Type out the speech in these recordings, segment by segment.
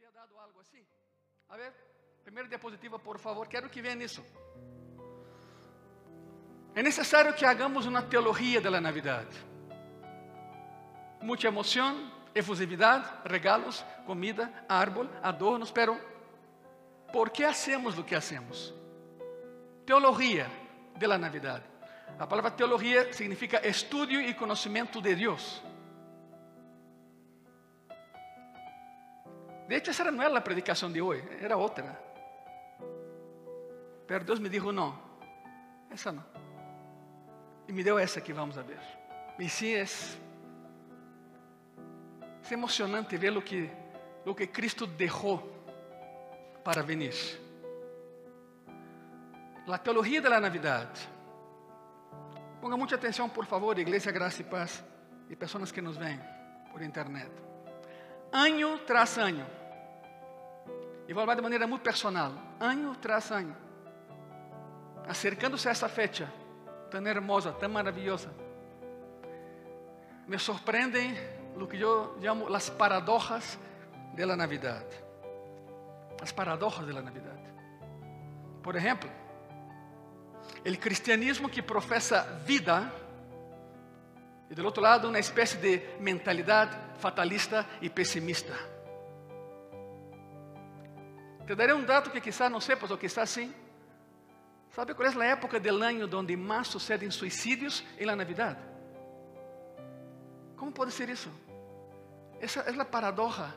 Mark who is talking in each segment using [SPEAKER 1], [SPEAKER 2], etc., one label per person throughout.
[SPEAKER 1] había dado algo. A ver, primera diapositiva, por favor. Quero que vean isso. É necessário que hagamos uma teologia da Navidad. Muita emoção, efusividade, regalos, comida, árbol, adornos, pero ¿por que hacemos o que hacemos? Teologia de la Navidad. A palavra teologia significa estudio e conhecimento de Deus. De hecho, essa não era a predicação de hoje, era outra. Pero Deus me dijo, não, essa não. E me deu essa que vamos a ver. E sim, é, é emocionante ver o que, o que Cristo deixou para venir. A teologia da Navidad. Ponga muita atenção, por favor, Igreja Graça e Paz e pessoas que nos veem por internet. Ano tras ano. E vou falar de maneira muito personal. Ano tras ano. Acercando-se a essa fecha tão hermosa, tão maravilhosa. Me surpreendem o que eu chamo as paradojas de la. As paradojas de la. Por exemplo, o cristianismo que professa vida e do outro lado uma espécie de mentalidade fatalista e pessimista. Te darei um dado que quizás não sepas ou quizás sim. ¿Sabe qual é a época do ano onde mais sucedem suicídios em la Navidad? Como pode ser isso? Essa é a paradoja.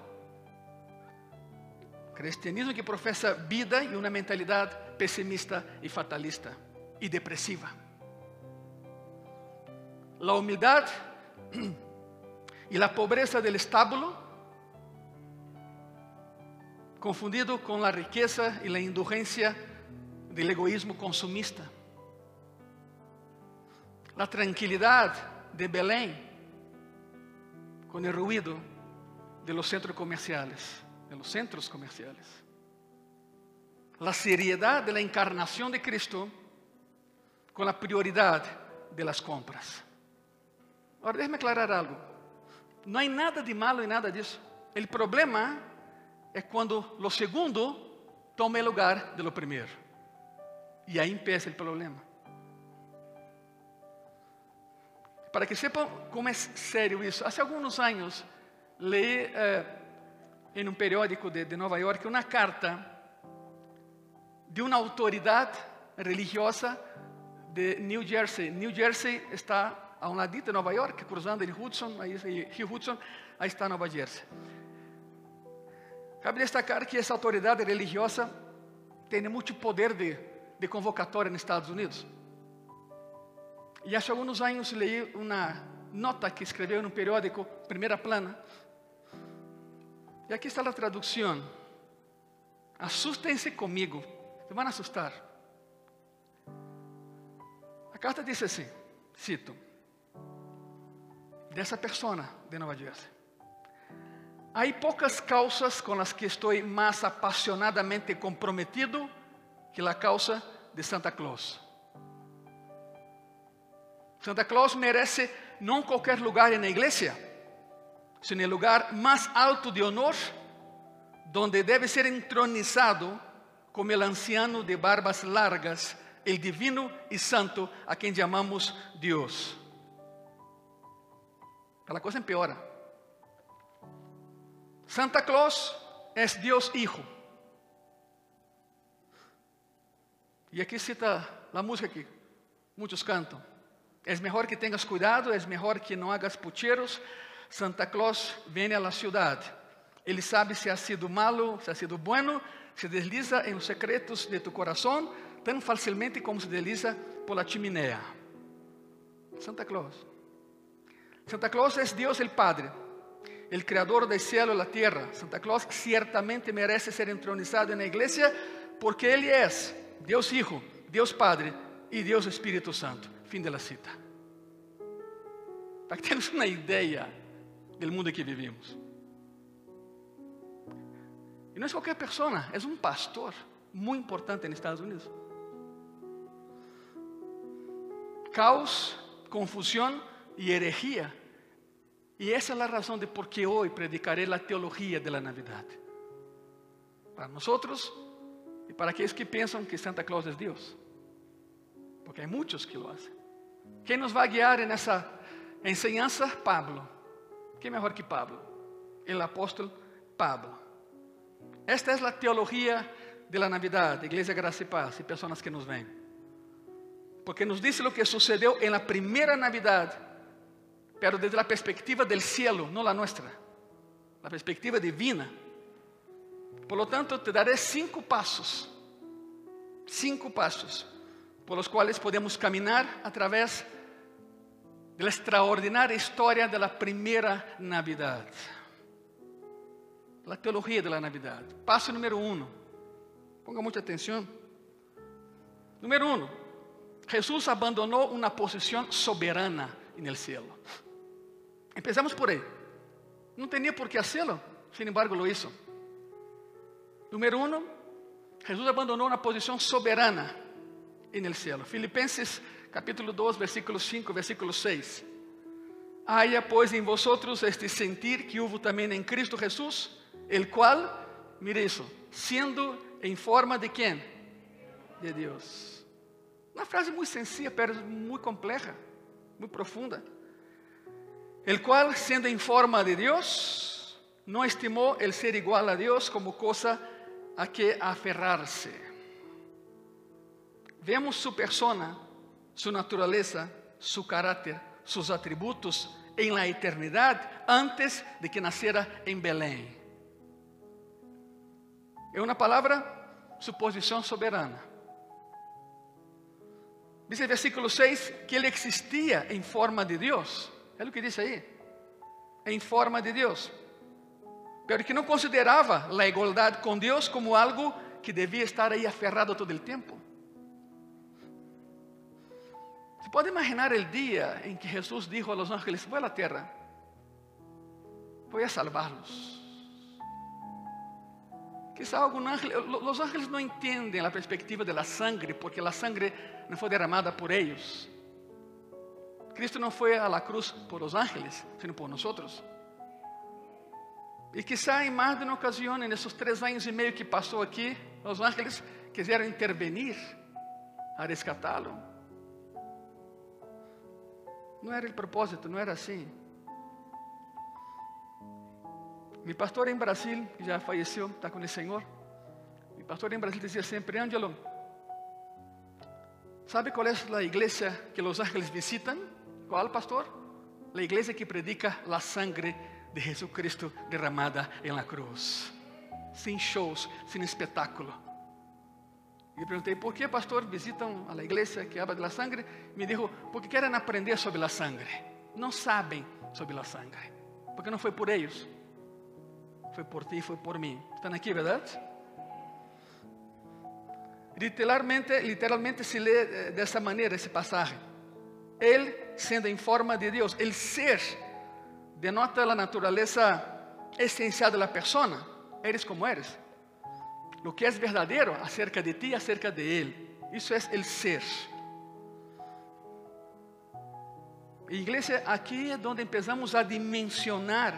[SPEAKER 1] Cristianismo que professa vida e uma mentalidade pessimista e fatalista e depressiva. A humildade e a pobreza do estábulo, confundido com a riqueza e a indulgência del egoísmo consumista. La tranquilidad de Belén con el ruido de los centros comerciales, de los centros comerciales. La seriedad de la encarnación de Cristo con la prioridad de las compras. Ahora déjeme aclarar algo. No hay nada de malo en nada disso. El problema es cuando lo segundo toma el lugar de lo primero. E aí empieza o problema. Para que sepam como é sério isso, há alguns anos li eh, em um periódico de, de Nova York uma carta de uma autoridade religiosa de New Jersey. New Jersey está a um ladito de Nova York, cruzando o Hudson, aí, Rio Hudson, aí está Nova Jersey. Cabe destacar que essa autoridade religiosa tem muito poder de de convocatória nos Estados Unidos. E há alguns anos li uma nota que escreveu no periódico Primeira Plana. E aqui está a tradução. Assustem-se comigo. Se vão assustar. A carta diz assim, cito, dessa pessoa de Nova Jersey. Há poucas causas com as que estou mais apasionadamente comprometido que a causa de Santa Claus. Santa Claus merece não qualquer lugar na igreja, sino o lugar mais alto de honor, donde deve ser entronizado como o anciano de barbas largas, el divino e santo a quem chamamos Deus. A coisa empeora. Santa Claus é Deus Hijo. E aqui cita a música que muitos cantam. É melhor que tenhas cuidado, é melhor que não hagas pucheros. Santa Claus vem à cidade. Ele sabe se ha sido malo, se ha sido bueno, se desliza em os secretos de tu coração tão facilmente como se desliza por la chimenea. Santa Claus. Santa Claus é Deus el Padre, el Creador del cielo e da terra. Santa Claus certamente merece ser entronizado na igreja porque Ele é Deus Hijo, Deus Padre e Deus Espírito Santo. Fim da cita. Para que tenhamos uma ideia do mundo em que vivimos. E não é qualquer pessoa, é um pastor muito importante nos Estados Unidos. Caos, confusão e herejia. E essa é a razão de por hoje predicarei a teologia da Navidad. para nosotros y para aquellos que piensan que Santa Claus es Dios. Porque hay muchos que lo hacen. ¿Quién nos va a guiar en esa enseñanza? Pablo. ¿Quién mejor que Pablo? El apóstol Pablo. Esta es la teología de la Navidad, Iglesia Gracia y Paz y personas que nos ven. Porque nos dice lo que sucedió en la primera Navidad, pero desde la perspectiva del cielo, no la nuestra, la perspectiva divina. Por lo tanto, te daré cinco pasos, cinco pasos, por los cuales podemos caminar a través de la extraordinaria historia de la primera Navidad. La teología de la Navidad. Paso número uno. Ponga mucha atención. Número uno. Jesús abandonó una posición soberana en el cielo. Empezamos por ahí. No tenía por qué hacerlo, sin embargo lo hizo. Número uno, Jesús abandonó una posición soberana en el cielo. Filipenses capítulo 2, versículo 5, versículo 6. Haya pues en vosotros este sentir que hubo también en Cristo Jesús, el cual, mire eso, siendo en forma de quién? De Dios. Una frase muy sencilla, pero muy compleja, muy profunda. El cual, siendo en forma de Dios, no estimó el ser igual a Dios como cosa a que aferrarse. Vemos su persona, su naturaleza, su carácter, sus atributos en la eternidad antes de que naciera en Belén. É uma palavra, suposição soberana. Dice el versículo 6 que ele existia em forma de Deus. É o que diz aí. Em forma de Deus. Pero que não considerava a igualdade com Deus como algo que devia estar aí aferrado todo o tempo. Você pode imaginar o dia em que Jesus disse a los ángeles: Vou à terra, vou a salvá-los. Quizá algum ángel, os ángeles não entendem a perspectiva da sangre, porque a sangre não foi derramada por eles. Cristo não foi a la cruz por os ángeles, sino por nós. E quizá em mais de uma ocasião, nesses três anos e meio que passou aqui, os ángeles quiseram intervenir a resgatá-lo. Não era o propósito, não era assim. Mi pastor em Brasil, que já faleceu, está com o Senhor. Mi pastor em Brasil dizia sempre, Angelo, ¿sabe qual é a igreja que os ángeles visitam? Qual, pastor? A igreja que predica a sangre de Jesucristo derramada em la cruz. Sem shows, sem espetáculo. E perguntei, por que, pastor, visitam a igreja que habla de la sangre? Me dijo, porque querem aprender sobre a sangre. Não sabem sobre a sangre. Porque não foi por eles foi por ti, foi por mim. Estão aqui, verdade? Literalmente, literalmente se lê eh, dessa maneira esse passagem. Ele, sendo em forma de Deus, el ser denota a natureza essencial da persona. Eres como eres. Lo que é verdadeiro acerca de ti, acerca de Ele. Isso é el ser. Igreja, aqui é onde empezamos a dimensionar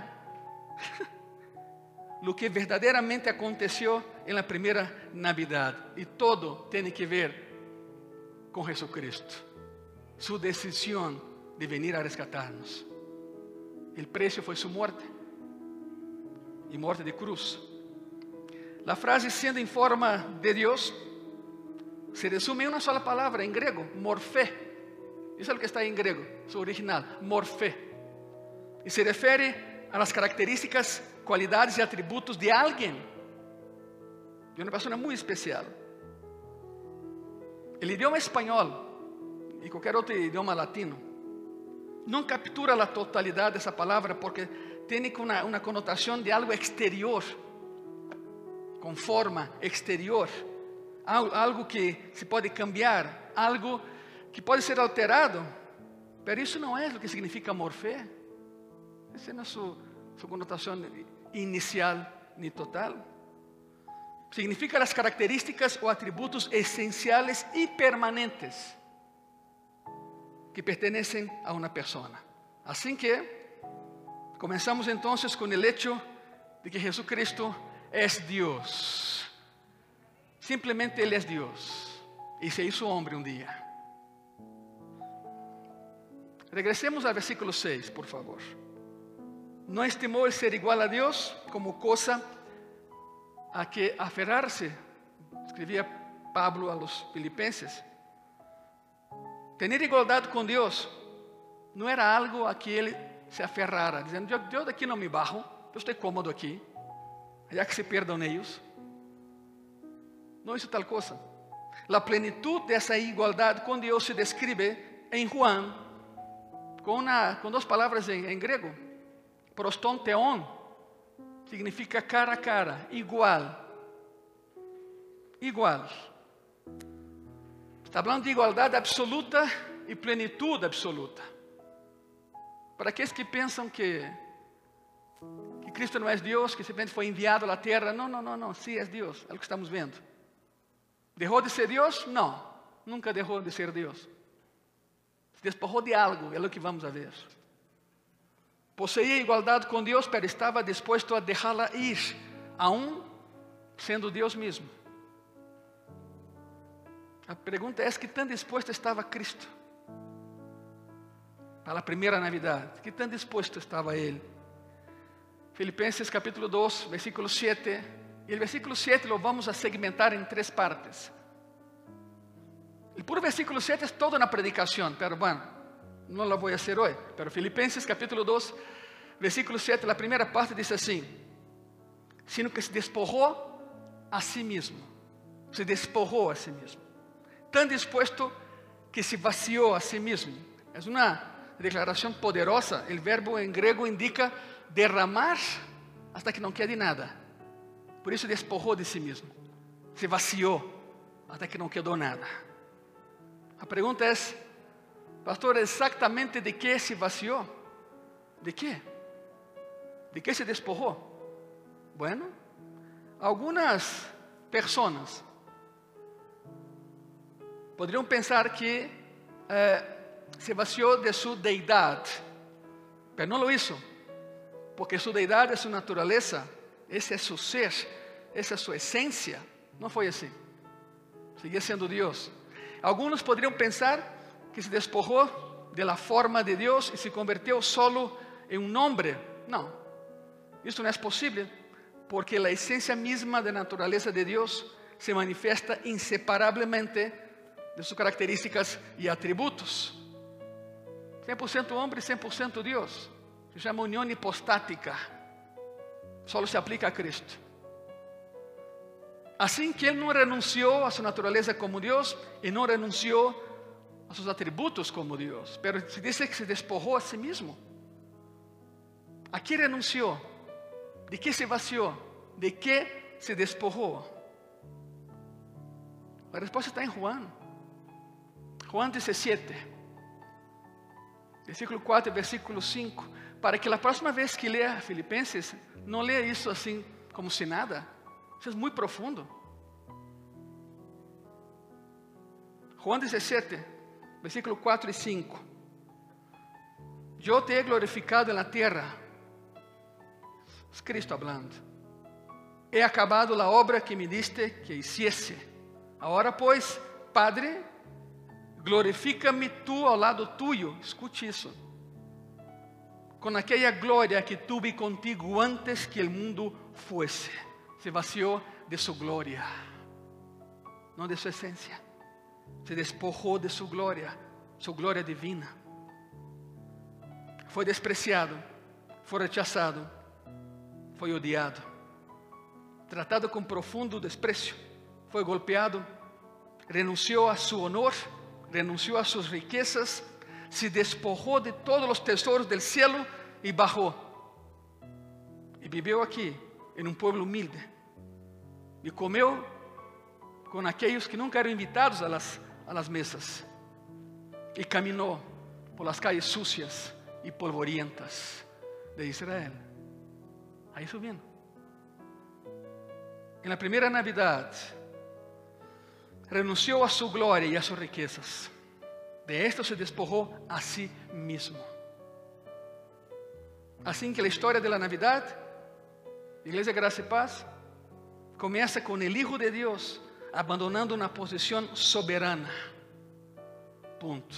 [SPEAKER 1] lo que verdadeiramente aconteceu na primeira Navidad. E todo tem que ver com Jesucristo. Sua decisão de venir a resgatar-nos. O preço foi sua morte e morte de cruz. A frase sendo em forma de Deus se resume em uma sola palavra em grego, morfé. Isso é o que está em grego, su original, morfé. E se refere a las características qualidades e atributos de alguém, de uma pessoa muito especial. O idioma espanhol e qualquer outro idioma latino não captura a totalidade dessa palavra porque tem uma, uma conotação de algo exterior, com forma exterior, algo que se pode cambiar, algo que pode ser alterado, mas isso não é o que significa morfé. Essa não é a sua, sua conotação inicial ni total. Significa las características o atributos esenciales y permanentes que pertenecen a una persona. Así que comenzamos entonces con el hecho de que Jesucristo es Dios. Simplemente Ele é Deus e se hizo homem um dia. Regressemos ao versículo 6, por favor. Não estimou el ser igual a Deus como coisa a que aferrar-se, escrevia Pablo a los filipenses. Tener igualdade com Deus não era algo a que ele se aferrara, dizendo: Eu, eu daqui não me barro, eu estou cômodo aqui, já que se perdam eles. Não isso tal coisa. A plenitude dessa igualdade com Deus se descreve em Juan, com, uma, com duas palavras em, em grego. Proston teon significa cara a cara, igual. Igual. Está falando de igualdade absoluta e plenitude absoluta. Para aqueles que pensam que, que Cristo não é Deus, que simplesmente foi enviado à terra, não, não, não, não, sim é Deus, é o que estamos vendo. Deixou de ser Deus? Não, nunca deixou de ser Deus. Se despojou de algo, é o que vamos a ver. Possuía igualdade com Deus, mas estava disposto a deixá-la ir, aún sendo Deus mesmo. A pergunta é: que tão disposto estava Cristo? Para a primeira Navidade, que tão disposto estava Ele? Filipenses capítulo 2, versículo 7. E o versículo 7 lo vamos a segmentar em três partes. O puro versículo 7 é toda uma predicação, pero bueno, não la vou a hacer hoje. Pero Filipenses capítulo 2, versículo 7, a primeira parte diz assim: sino que se despojou a si mesmo. Se despojou a si mesmo. Tão disposto que se vaciou a si mesmo. É uma declaração poderosa. O verbo em grego indica derramar hasta que não quede nada. Por isso despojou de si mesmo. Se vaciou até que não quedou nada. A pergunta é: Pastor, exatamente de que se vaciou? ¿De qué? ¿De qué se despojó? Bueno, algunas personas poderiam pensar que eh, se vaciou de sua deidade, mas não lo hizo, porque sua deidade é sua natureza, esse é seu ser, essa é sua essência. Não foi assim. Seguia sendo Deus. Alguns poderiam pensar que se despojou de la forma de Deus e se converteu solo em um homem. Não, isso não é possível, porque a essência mesma da natureza de Deus se manifesta inseparablemente de suas características e atributos. 100% homem e 100% Deus. Se chama união hipostática. Só se aplica a Cristo. Assim que ele não renunciou a sua natureza como Deus e não renunciou a seus atributos como Deus, pero se diz que se despojou a si mesmo. ¿A que renunciou? ¿De que se vaciou? ¿De que se despojou? A resposta está em Juan. Juan 17, versículo 4 e versículo 5. Para que a próxima vez que leia Filipenses, não leia isso assim como se nada. Isso é muito profundo. Juan 17, versículo 4 e 5. Eu te he glorificado na terra. Es Cristo hablando. He acabado a obra que me diste que hiciese. Agora, pois, Padre, glorifica-me tu ao lado tuyo. Escute isso. Com aquela glória que tuve contigo antes que o mundo fuese. Se vaciou de sua glória, não de sua essência. Se despojou de sua glória, sua glória divina. Foi despreciado, foi rechazado, foi odiado, tratado com profundo desprezo, foi golpeado, renunciou a seu honor, renunciou a suas riquezas, se despojou de todos os tesouros del cielo e bajou. E viveu aqui, em um povo humilde, e comeu com aqueles que nunca eram invitados a las, a las mesas, e caminhou por las calles sucias e polvorientas de Israel. Aí subindo. En la primeira Navidad, renunciou a sua glória e a suas riquezas. De esto se despojou a si mesmo. Assim que a história da Navidad, Igreja Graça e Paz, começa com o Hijo de Deus abandonando uma posição soberana. Ponto.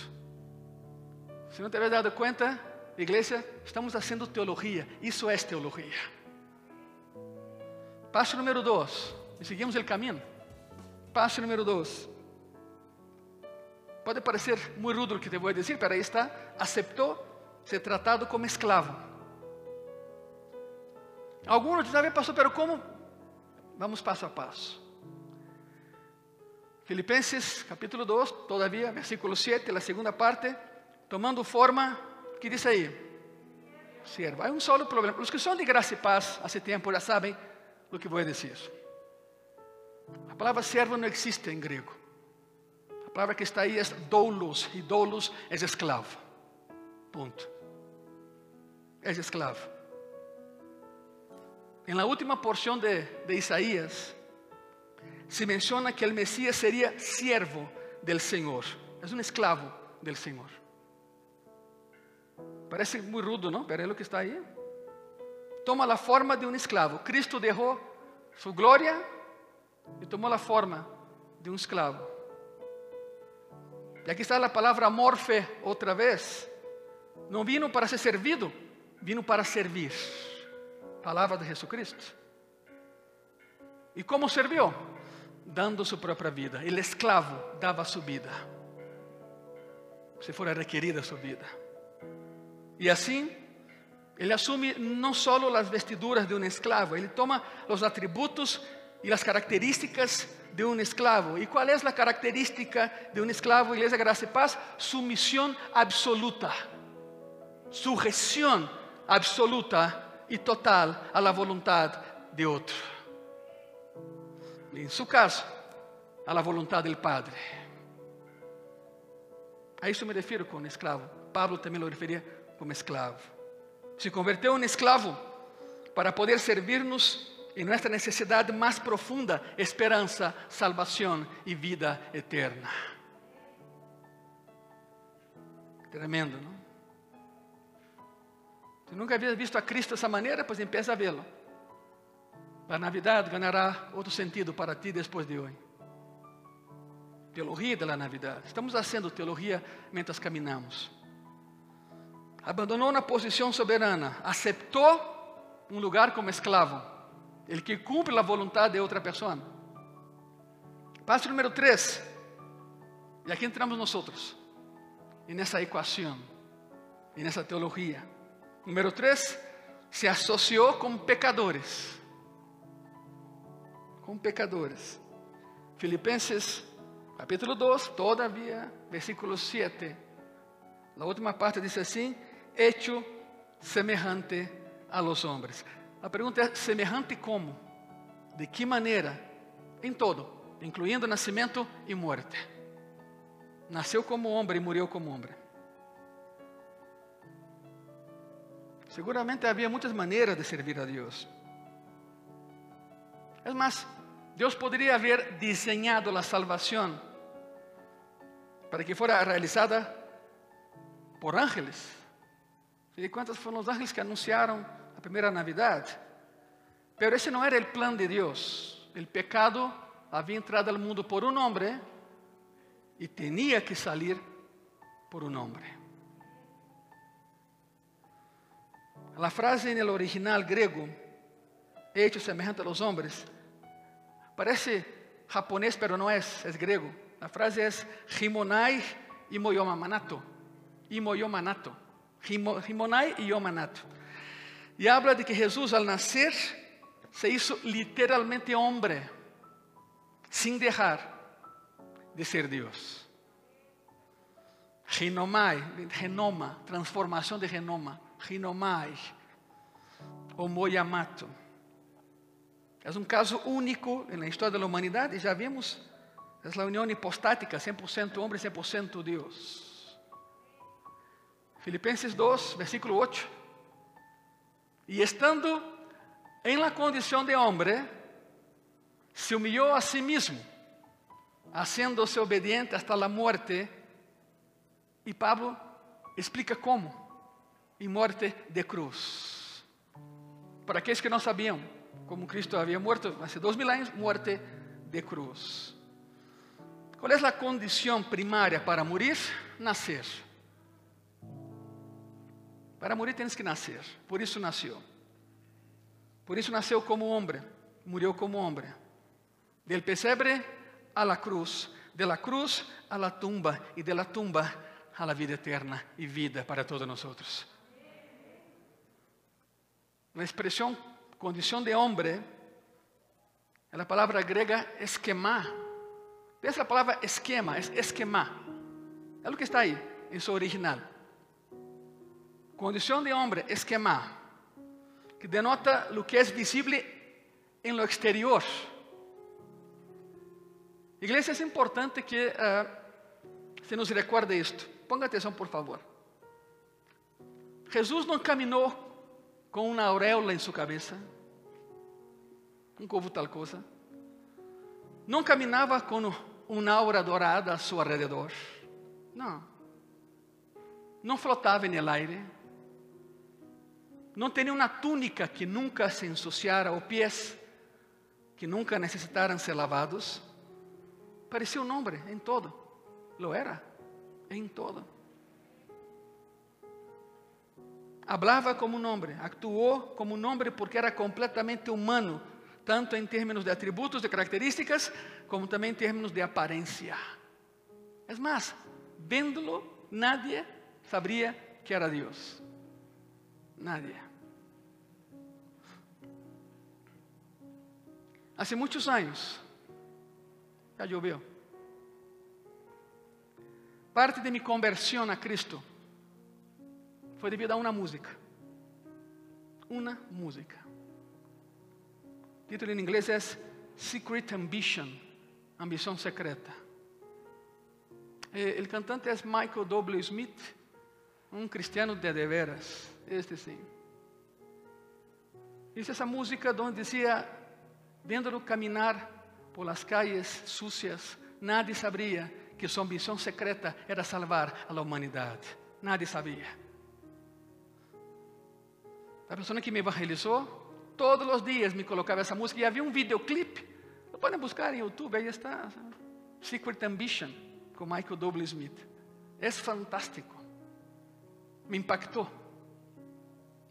[SPEAKER 1] Se não te habías dado conta, igreja, estamos fazendo teologia. Isso é teologia. Passo número dois. E seguimos o caminho. Passo número dois. Pode parecer muito rudo o que te vou dizer, pero aí está. Aceptou ser tratado como esclavo. Alguns dizem, pastor, pero como? Vamos passo a passo. Filipenses capítulo 2, todavia, versículo 7, a segunda parte, tomando forma, que diz aí? Siervo. Há um solo problema. Os que são de graça e paz, há tempo já sabem o que vou dizer. A palavra servo não existe em grego. A palavra que está aí é doulos, e doulos é esclavo. Ponto. É esclavo. Em la última porção de, de Isaías, se menciona que o Messias seria siervo del Senhor. É um esclavo del Senhor. Parece muito rudo, não? Pero o que está aí. Toma a forma de um esclavo. Cristo deixou sua glória e tomou a forma de um esclavo. E aqui está a palavra morfe outra vez. Não vino para ser servido, vino para servir. Palavra de Jesucristo. E como serviu? Dando sua própria vida. Ele esclavo dava sua vida. Se fora requerida sua vida. E assim, ele assume não só as vestiduras de um esclavo, ele toma os atributos e as características de um esclavo. E qual é a característica de um esclavo, Igreja Graça e Paz? Sumisión absoluta, sujeção absoluta e total a la voluntad de outro. Em seu caso, a la voluntad del Padre. A isso me refiro com esclavo. Pablo também lo referia como esclavo. Se converteu em esclavo para poder servir-nos em nossa necessidade mais profunda, esperança, salvação e vida eterna. Tremendo, não? Se nunca havia visto a Cristo dessa maneira, pois empieza a vê-lo. A Navidade ganhará outro sentido para ti depois de hoje. Teologia da Navidade. Estamos fazendo teologia enquanto caminhamos abandonou uma posição soberana, aceitou um lugar como esclavo, ele que cumpre a vontade de outra pessoa. Passo número 3, e aqui entramos nós nessa equação, nessa teologia. Número 3, se associou com pecadores. Com pecadores. Filipenses capítulo 2, todavia, versículo 7. A última parte diz assim: hecho semejante a los hombres. A pergunta é: semejante como? De que maneira? Em todo, incluindo nascimento e morte. Nasceu como homem e morreu como homem. Seguramente havia muitas maneiras de servir a Deus. É mais, Deus poderia haver desenhado a salvação para que fuera realizada por ángeles. E quantos foram os ángeles que anunciaram primeira Navidade? Pero esse não era o plano de Deus. O pecado havia entrado ao mundo por um homem e tinha que sair por um homem. A frase no original grego, hecho semejante a los hombres, parece japonês, pero não é, é grego. A frase é himonai imoyomanato. Imoyomanato. Rimonai e Yomanato. E habla de que Jesus, al nascer, se hizo literalmente homem, sem deixar de ser Deus. Genomai, genoma, transformação de genoma. Genomai, homoyamato. É um caso único na história da humanidade, já vimos, é a união hipostática, 100% homem, 100% Deus. Filipenses 2, versículo 8. E estando em la condição de homem, se humilhou a si mesmo, haciéndose obediente hasta la muerte. E Pablo explica como: em morte de cruz. Para aqueles que não sabiam como Cristo havia morto há dois mil anos, morte de cruz. ¿Cuál es la condición primaria para morir? Nacer. Para morir tienes que nacer. Por isso nasceu. Por isso nasceu como homem. Murió como homem. Del pesebre a la cruz. De la cruz a la tumba. Y de la tumba a la vida eterna y vida para todos nosotros. La expresión condición de hombre es la palabra griega esquema. ¿Ves la palabra esquema? Es esquema. Es lo que está ahí en su original. Condición de hombre, esquema, que denota lo que es visible en lo exterior. Iglesia, es importante que uh, se nos recuerde esto. Ponga atenção, por favor. Jesus não caminhou com uma auréola em sua cabeça, um covo tal coisa. Não caminhava com uma aura dourada a seu redor. Não. Não flotava no aire. Não tinha uma túnica que nunca se ensuciara, ou pés que nunca necessitaram ser lavados. Parecia um homem em todo. Lo era em todo. Hablava como um homem, actuou como um homem porque era completamente humano, tanto em termos de atributos, de características, como também em termos de aparência. É mais, vendo-lo, nadie sabia que era Deus. Nadie. Há muitos anos, já choveu. Parte de mi conversión a Cristo fue debido a una música. Una música. El título en inglés es Secret Ambition, ambición secreta. Eh, el cantante es Michael W. Smith, un cristiano de de veras, este sí. Hice esa música donde decía, viéndolo caminar por las calles sucias, nadie sabría que sua ambição secreta era salvar a humanidade. Nadie sabia. A pessoa que me evangelizou, todos os dias me colocava essa música e havia um videoclipe. Podem buscar em YouTube, aí está. Secret Ambition, com Michael W. Smith. É fantástico. Me impactou.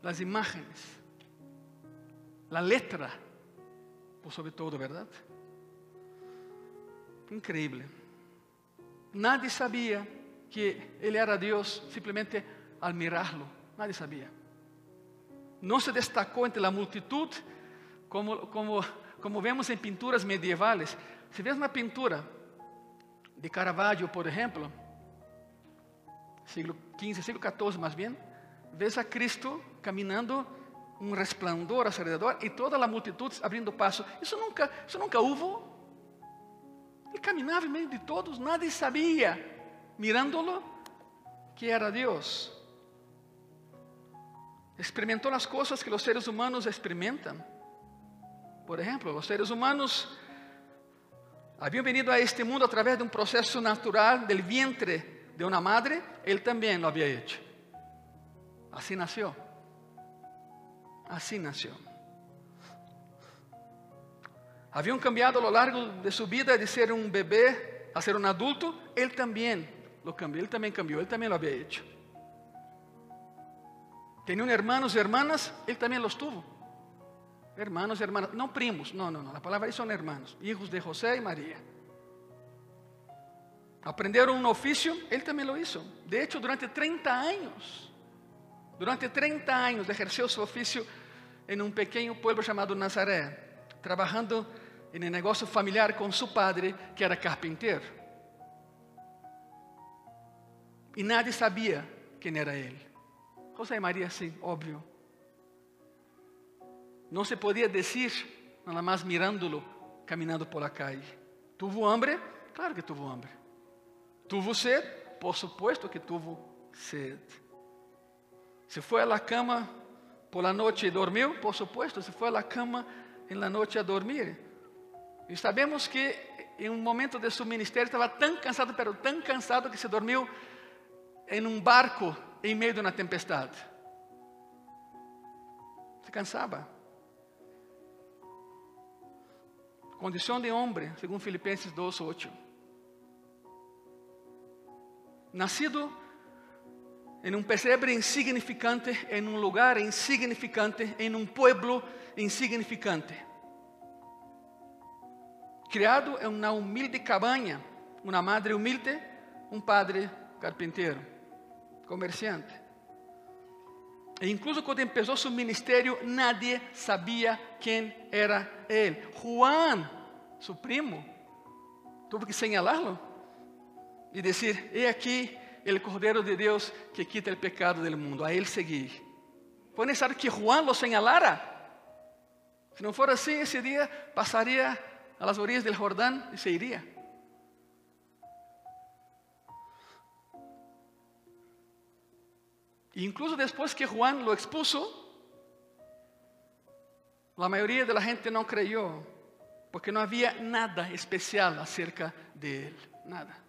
[SPEAKER 1] As imagens, a letra, por sobre todo, verdade? Incrível. Nadie sabia que ele era Deus simplesmente al mirarlo. Nadie sabia. Não se destacou entre a multitud como, como, como vemos em pinturas medievales. Se vês uma pintura de Caravaggio, por exemplo, siglo XV, siglo XIV mais bem, vês a Cristo caminhando um resplandor alrededor e toda a multitud abrindo passo. Isso nunca, isso nunca houve Ele caminhava em meio de todos, nadie sabia, mirándolo, que era Deus. Experimentou as coisas que os seres humanos experimentam. Por exemplo, os seres humanos haviam venido a este mundo a través de um processo natural del vientre de uma madre, ele também lo havia hecho. Assim nasceu. Assim nasceu. Haviam cambiado a lo largo de sua vida de ser um bebê a ser um adulto, ele também lo cambiou, ele também cambiou, ele também lo havia hecho. Tinham hermanos e hermanas, ele também los tuvo. Hermanos e hermanas, não primos, não, não, não, a palavra aí são hermanos, hijos de José e Maria. Aprenderam um ofício, ele também lo hizo. De hecho, durante 30 anos, durante 30 anos, exerceu seu ofício em um pequeno pueblo chamado Nazaré, trabalhando en el negocio familiar con su padre, que era carpintero. Y nadie sabía quién era él. José y María, sí, obvio. No se podía decir, nada más mirándolo, caminando por calle. ¿Tuvo hambre? Claro que tuvo hambre. ¿Tuvo sed? Por supuesto que tuvo sed. ¿Se a la cama por la noche y dormió? Por supuesto, se a la cama en la noche a dormir. E sabemos que em um momento de seu ministério estava tão cansado, pero tão cansado que se dormiu em um barco em meio de uma tempestade. Se cansava. Condição de homem, segundo Filipenses 2, 8. Em um pesebre insignificante, em um lugar insignificante, em um pueblo insignificante. Criado em uma humilde cabanha, uma madre humilde, um padre carpinteiro, comerciante. E incluso quando começou seu ministério, nadie sabia quem era ele. Juan, seu primo, teve que señalarlo e dizer: He aqui o Cordeiro de Deus que quita o pecado do mundo. A ele seguir. Foi necessário que Juan lo señalara. Se não for assim, esse dia passaria a las orillas del Jordão e se iria. E incluso depois que Juan lo expuso, a maioria da gente não creyó, porque não havia nada especial acerca de él, nada.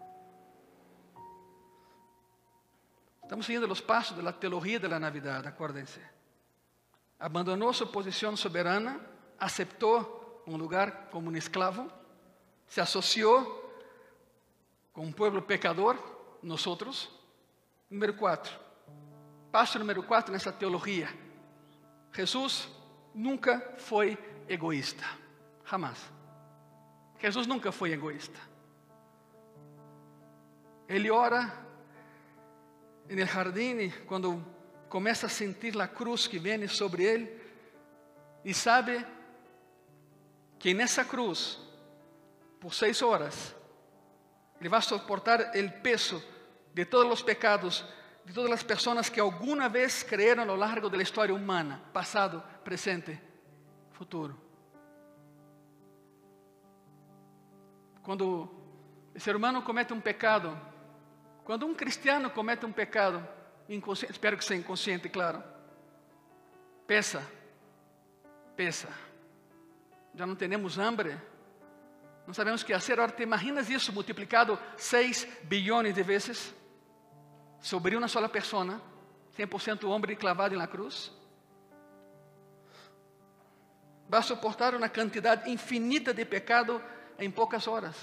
[SPEAKER 1] Estamos siguiendo los pasos de la teología de la Navidad, acuérdense. Abandonó su posición soberana, aceptó un lugar como un esclavo, se asoció con un pueblo pecador, nosotros. Número cuatro, paso número cuatro nessa teología. Jesús nunca foi egoísta, jamás. Jesus nunca foi egoísta. Ele ora en el jardín cuando comienza a sentir la cruz que viene sobre él y sabe que en esa cruz, por seis horas, ele vai soportar el peso de todos los pecados de todas las personas que alguna vez creyeron a lo largo de la historia humana, pasado, presente, futuro. Quando o ser humano comete um pecado, quando um cristiano comete um pecado, espero que seja inconsciente, claro, pesa, pesa. Já não temos hambre, não sabemos o que fazer. Agora, te imaginas isso multiplicado 6 bilhões de vezes sobre uma sola pessoa, 100% homem clavado na cruz? Vai suportar uma quantidade infinita de pecado em poucas horas.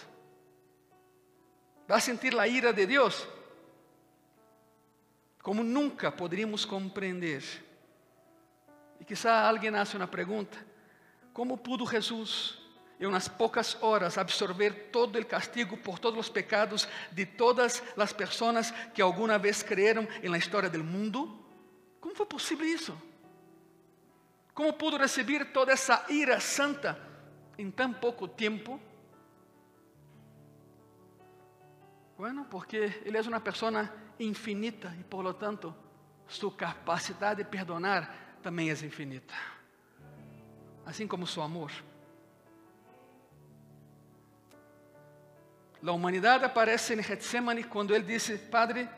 [SPEAKER 1] Vai sentir a ira de Deus como nunca poderíamos compreender. E quizá alguém hace uma pergunta: como pudo Jesus, em umas poucas horas, absorver todo o castigo por todos os pecados de todas as pessoas que alguma vez creyeron na história do mundo? Como foi possível isso? Como pudo receber toda essa ira santa em tão pouco tempo? Bueno, porque ele é uma pessoa infinita e, por lo tanto, sua capacidade de perdonar também é infinita, assim como seu amor. A humanidade aparece em Getsemane quando ele disse: Padre,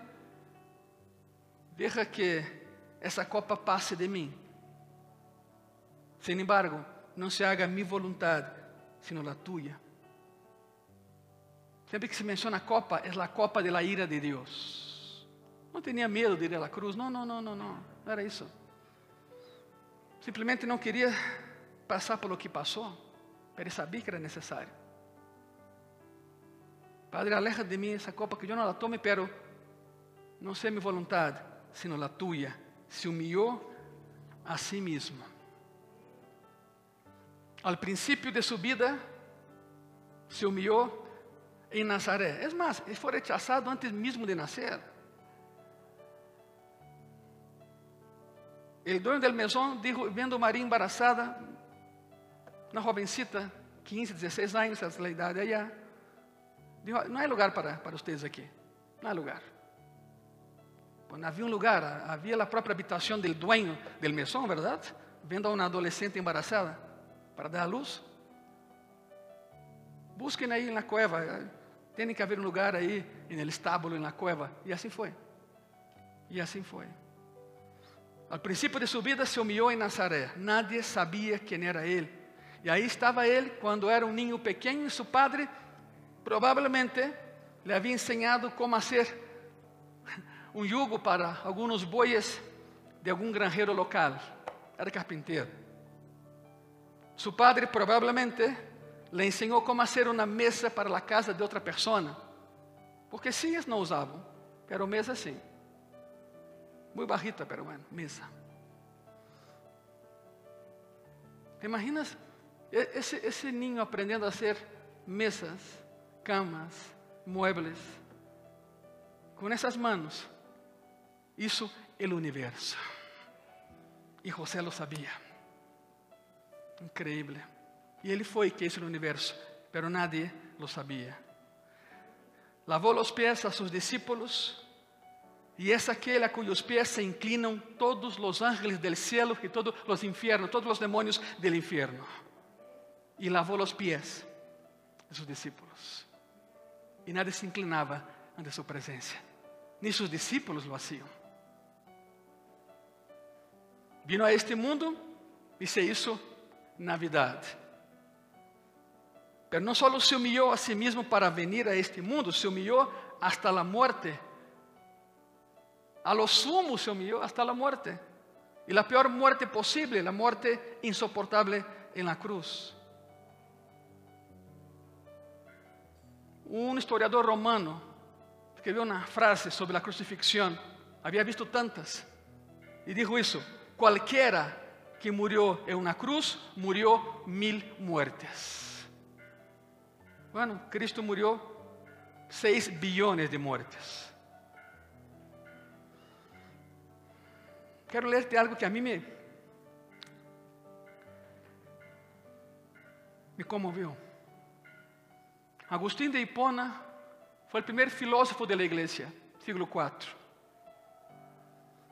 [SPEAKER 1] deixa que essa copa passe de mim. Sin embargo, não se haga minha vontade, sino a tua. Sempre que se menciona a copa, é a copa de la ira de Deus. Não tinha medo de ir à cruz. Não, não, não, não, não. Não era isso. Simplesmente não queria passar pelo que passou. Ele sabia que era necessário. Padre, aleja de mim essa copa que eu não la tome, pero não sei minha vontade, sino a tua. Se humilhou a si mesmo. Al princípio de sua vida, se humilhou em Nazaré. É mais, ele foi rechazado antes mesmo de nascer. El dueño del mesón dijo, viendo a María embarazada, una jovencita, 15, 16 años, esa es la edad de allá, dijo, no hay lugar para, para ustedes aquí, no hay lugar. Bueno, havia um lugar, havia a própria habitação do dueño del mesón, verdade? Vendo a uma adolescente embarazada para dar a luz. Busquem aí na cueva, tem que haver um lugar aí, no estábulo, na cueva. E assim foi. E assim foi. Al princípio de sua vida se humilhou em Nazaré. Nadie sabia quem era ele. E aí estava ele quando era um ninho pequeno e seu padre provavelmente lhe havia ensinado como fazer um jugo para alguns bois de algum granjeiro local. Era carpinteiro. Seu padre provavelmente lhe ensinou como fazer uma mesa para a casa de outra pessoa. Porque sillas usavam, Pero mesa sim. Muito bajita, pero bueno, mesa. ¿Te imaginas esse, esse ninho aprendendo a hacer mesas, camas, muebles? Com essas manos hizo el universo. E José lo sabia. Increíble. E ele foi que hizo o universo, pero nadie lo sabia. Lavou os pés a seus discípulos, e é aquele a cujos pés se inclinam todos os ángeles del cielo e todos os infiernos, todos os demônios del infierno. E lavou os pés de seus discípulos. E nadie se inclinava ante sua presença. Nem seus discípulos lo hacían. Vino a este mundo e se hizo Navidad. Pero no solo se humilló a sí mismo para venir a este mundo, se humilló hasta la muerte. A lo sumo se humilló hasta la muerte. Y la peor muerte posible, la muerte insoportable en la cruz. Un historiador romano escribió una frase sobre la crucifixión, había visto tantas, y dijo eso, cualquiera que murió en una cruz murió mil muertes. Bueno, Cristo murió seis billones de muertes. Quero ler-te algo que a mim me, me comoveu. Agostinho de Hipona foi o primeiro filósofo da igreja, século IV.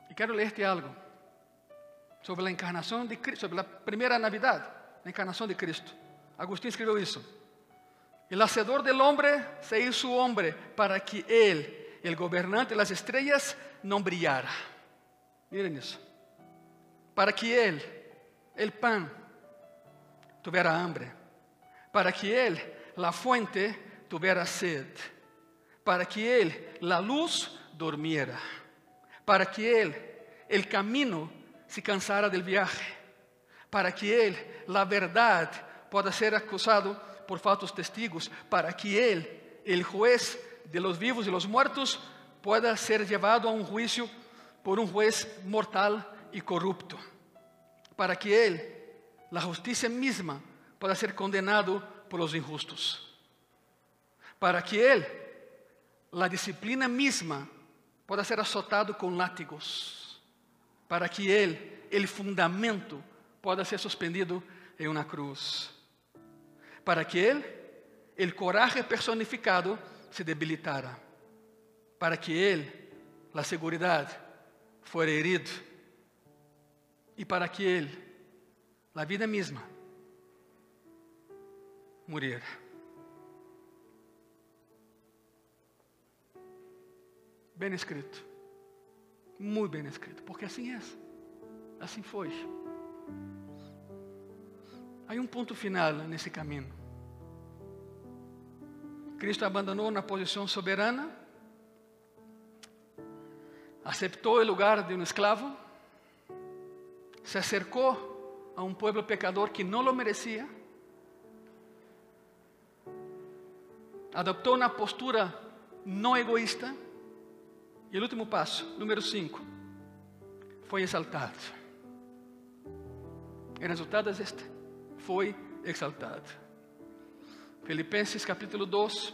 [SPEAKER 1] E quero ler-te algo sobre a encarnação de Cristo, sobre a primeira Navidad, a encarnação de Cristo. Agostinho escreveu isso. El hacedor del hombre se hizo hombre para que él, el gobernante de las estrellas, no brillara. Miren eso. Para que él, el pan, tuviera hambre. Para que él, la fuente, tuviera sed. Para que él, la luz, durmiera. Para que él, el camino, se cansara del viaje. Para que él, la verdad, pueda ser acusado por falsos testigos, para que Él, el juez de los vivos y los muertos, pueda ser llevado a un juicio por un juez mortal y corrupto, para que Él, la justicia misma, pueda ser condenado por los injustos, para que Él, la disciplina misma, pueda ser azotado con látigos, para que Él, el fundamento, pueda ser suspendido en una cruz. Para que Él, el coraje personificado, se debilitara, para que Él, la seguridad, fuera herido, y para que Él, la vida misma, muriera. Bem escrito, muito bem escrito, porque assim é, assim foi. Há um ponto final nesse caminho. Cristo abandonou na posição soberana, aceitou o lugar de um escravo, se acercou a um povo pecador que não lo merecia, adoptou uma postura não egoísta, e o último passo, número 5, foi exaltado. O resultado é este foi exaltado. Filipenses capítulo 2,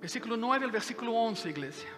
[SPEAKER 1] versículo 9 al versículo 11, iglesia.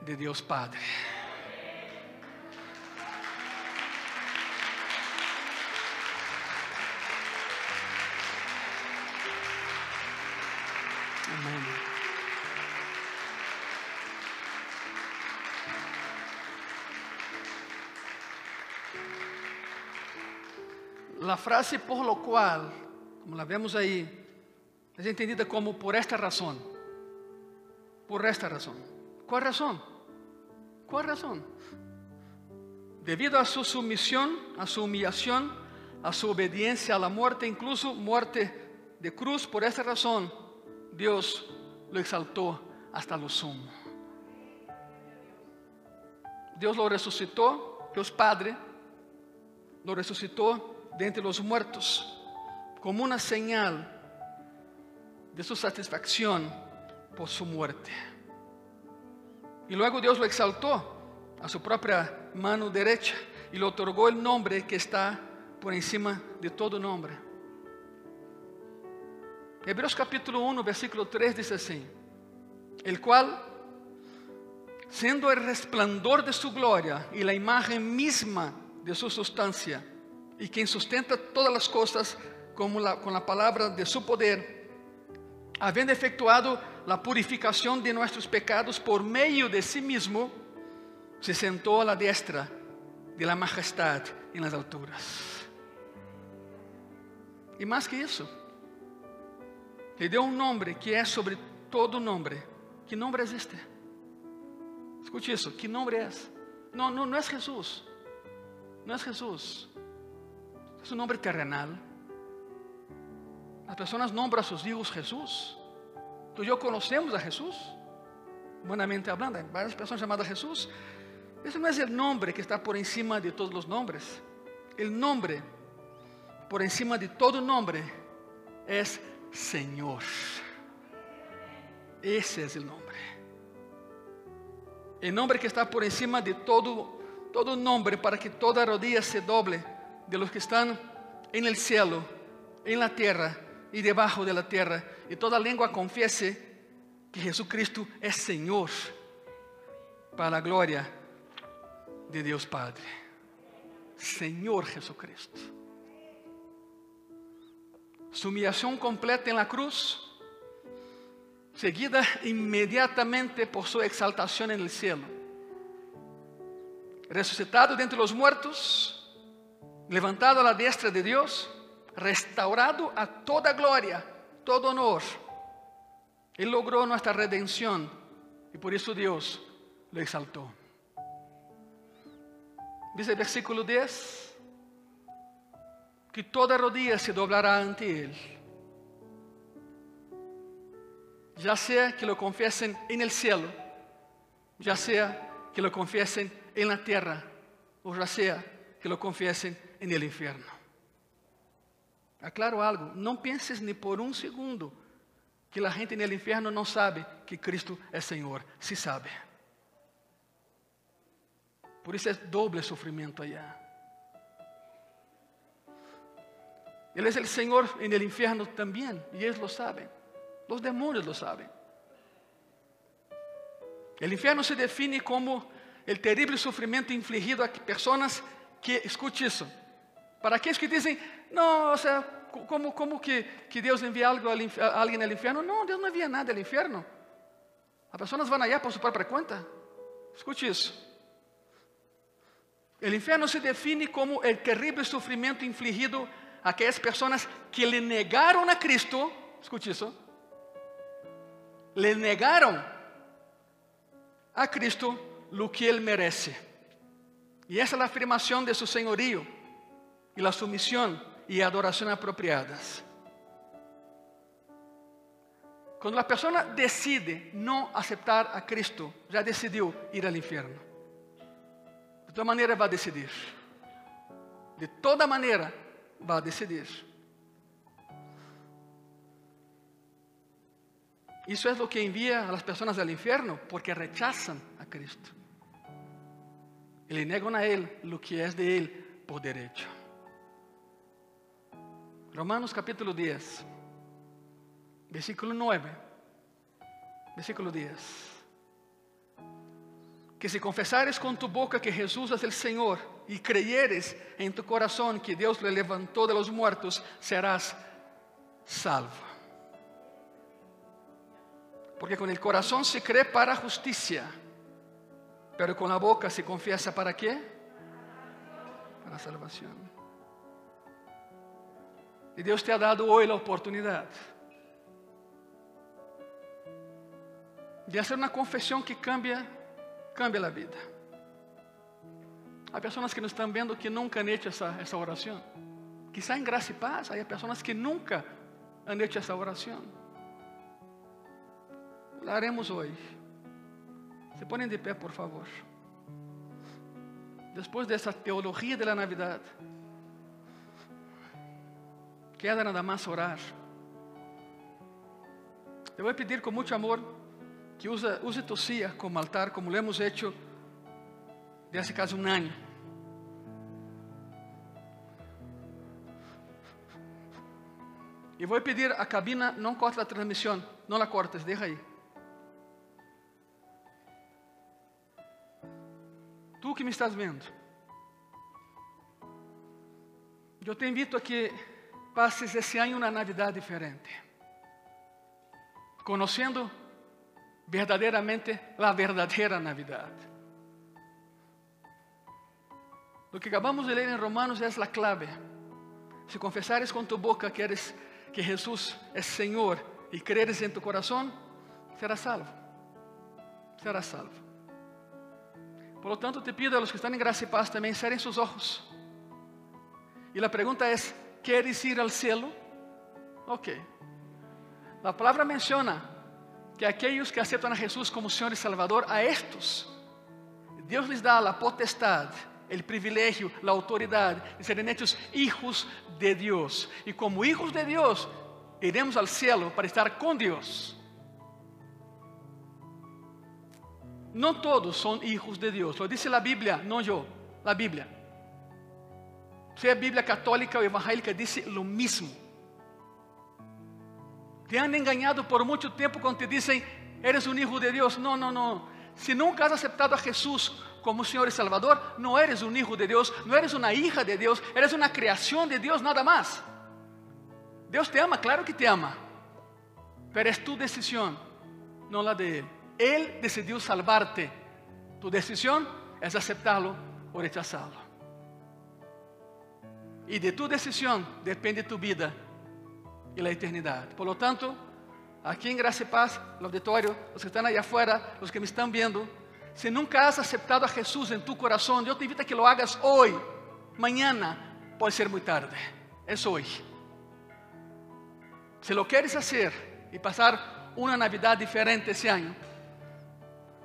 [SPEAKER 1] de Dios Padre. La frase por lo cual, como la vemos ahí, es entendida como por esta razón. por esta razón. ¿Cuál razón? ¿Cuál razón? Debido a su sumisión, a su humillación, a su obediencia a la muerte, incluso muerte de cruz, por esta razón Dios lo exaltó hasta lo sumo. Dios lo resucitó, Dios Padre lo resucitó de entre los muertos como una señal de su satisfacción por su muerte. Y luego Dios lo exaltó a su propia mano derecha y le otorgó el nombre que está por encima de todo nombre. Hebreos capítulo 1, versículo 3 dice así, el cual, siendo el resplandor de su gloria y la imagen misma de su sustancia, y quien sustenta todas las cosas como la, con la palabra de su poder, habiendo efectuado la purificación de nuestros pecados por medio de sí mismo, se sentó a la diestra de la majestad en las alturas. Y más que eso, le dio un nombre que es sobre todo nombre. ¿Qué nombre es este? Escuche eso, ¿qué nombre es? No, no, no es Jesús. No es Jesús. Es un nombre terrenal. Las personas nombran a sus hijos Jesús. Tú y yo conocemos a Jesús, humanamente hablando. Hay varias personas llamadas Jesús. Ese no es el nombre que está por encima de todos los nombres. El nombre por encima de todo nombre es Señor. Ese es el nombre. El nombre que está por encima de todo, todo nombre para que toda rodilla se doble de los que están en el cielo, en la tierra y debajo de la tierra, y toda lengua confiese que Jesucristo es Señor para la gloria de Dios Padre. Señor Jesucristo. Su humillación completa en la cruz, seguida inmediatamente por su exaltación en el cielo. Resucitado de entre los muertos, levantado a la diestra de Dios, restaurado a toda gloria, todo honor. Él logró nuestra redención y por eso Dios lo exaltó. Dice el versículo 10 que toda rodilla se doblará ante Él. Ya sea que lo confiesen en el cielo, ya sea que lo confiesen en la tierra, o ya sea que lo confiesen en el infierno. Aclaro algo, no pienses ni por un segundo que la gente en el infierno no sabe que Cristo es Señor, sí sabe. Por eso es doble sufrimiento allá. Él es el Señor en el infierno también, y lo saben. Los demonios lo saben. El infierno se define como el terrible sufrimiento infligido a personas que, escuche eso, para aquellos que dicen, no, o sea, ¿cómo, cómo que, que, Dios envía algo al, a alguien al infierno? No, Dios no envía nada al infierno. Las personas van allá por su propia cuenta. Escuche eso. El infierno se define como el terrible sufrimiento infligido aquellas personas que le negaron a Cristo, escuche eso, le negaron a Cristo lo que Él merece. Y esa es la afirmación de su señorío y la sumisión y adoración apropiadas. Cuando la persona decide no aceptar a Cristo, ya decidió ir al infierno. De toda manera va a decidir. De toda manera va a decidir. Eso es lo que envía a las personas al infierno porque rechazan a Cristo. Y le negan a Él lo que es de Él por derecho. Romanos capítulo 10, versículo 9, versículo 10. Que si confesares con tu boca que Jesús es el Señor, y creyeres en tu corazón que Dios le levantó de los muertos, serás salvo. Porque con el corazón se cree para justicia, pero con la boca se confiesa para qué? Para salvación. Y Dios te ha dado hoy la oportunidad de hacer una confesión que cambia, cambia la vida. Hay personas que nos están viendo que nunca han hecho esa, esa oración. Quizá en gracia y paz hay personas que nunca han hecho esa oración. La hoy. Se ponen de pé, por favor. Después de esa teología de la Queda nada más orar. Te voy a pedir con mucho amor que use, use tu silla como altar, como lo hemos hecho de hace casi un año. E vou pedir a cabina, não corte a transmissão, não la cortes, deixa aí. Tu que me estás vendo, eu te invito a que passes esse ano uma Navidad diferente, conhecendo verdadeiramente a verdadeira Navidad. Lo que acabamos de ler em Romanos é a clave. Se confessares com tu boca que eres que Jesús es Señor y crees en tu corazón, serás salvo. Serás salvo. Por lo tanto, te pido a los que están en gracia y paz también cerren sus ojos. Y la pregunta es, ¿quieres ir al cielo? Ok. La palabra menciona que aquellos que aceptan a Jesús como Señor y Salvador, a estos, Dios les da la potestad el privilegio, la autoridad de ser hechos hijos de Dios. Y como hijos de Dios, iremos al cielo para estar con Dios. No todos son hijos de Dios, lo dice la Biblia, no yo, la Biblia. Sea Biblia católica o evangélica, dice lo mismo. Te han engañado por mucho tiempo cuando te dicen, eres un hijo de Dios. No, no, no. Si nunca has aceptado a Jesús como Señor y Salvador, no eres un hijo de Dios, no eres una hija de Dios, eres una creación de Dios nada más. Dios te ama, claro que te ama, pero es tu decisión, no la de Él. Él decidió salvarte. Tu decisión es aceptarlo o rechazarlo. Y de tu decisión depende tu vida y la eternidad. Por lo tanto, aquí en Gracia y Paz, el auditorio, los que están allá afuera, los que me están viendo, si nunca has aceptado a Jesús en tu corazón, yo te invito a que lo hagas hoy. Mañana puede ser muy tarde. Es hoy. Si lo quieres hacer y pasar una Navidad diferente ese año,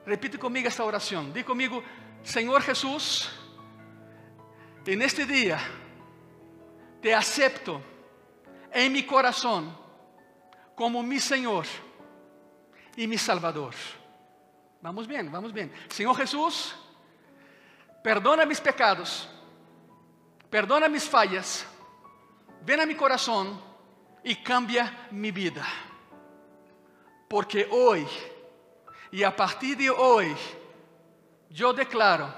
[SPEAKER 1] repite conmigo esta oración. Di conmigo, Señor Jesús, en este día te acepto en mi corazón como mi Señor y mi Salvador. Vamos bien, vamos bien. Señor Jesús, perdona mis pecados, perdona mis fallas, ven a mi corazón y cambia mi vida. Porque hoy y a partir de hoy yo declaro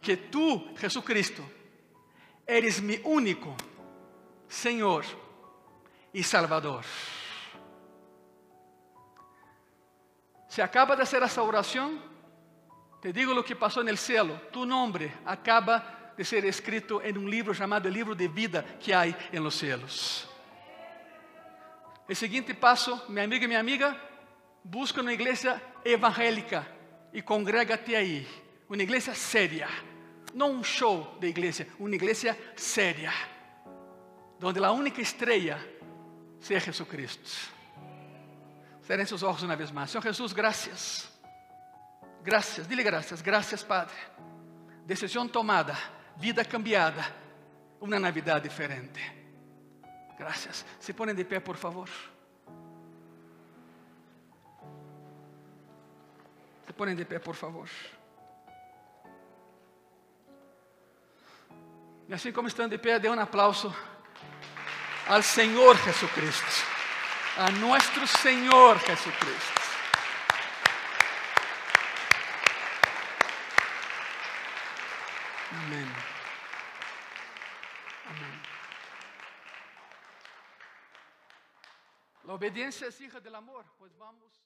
[SPEAKER 1] que tú, Jesucristo, eres mi único Señor y Salvador. Se acaba de hacer esa oración, te digo lo que en el cielo. Tu nombre acaba de ser escrito en un libro llamado el libro de vida que hay en los cielos. El siguiente paso, mi amiga y mi amiga, busca una iglesia evangélica y congrégate ahí. Una iglesia seria, no un show de iglesia, una iglesia seria, donde la única estrella sea Jesucristo. Cerrem seus ojos uma vez mais. Senhor Jesus, graças. Graças, dile graças, graças, Padre. Decisão tomada, vida cambiada, uma Navidad diferente. Graças. Se ponem de pé, por favor. Se ponem de pé, por favor. E assim como estão de pé, dê um aplauso ao Senhor Jesucristo a nuestro Señor Jesucristo. Amén. Amén. La obediencia es hija del amor, pues vamos.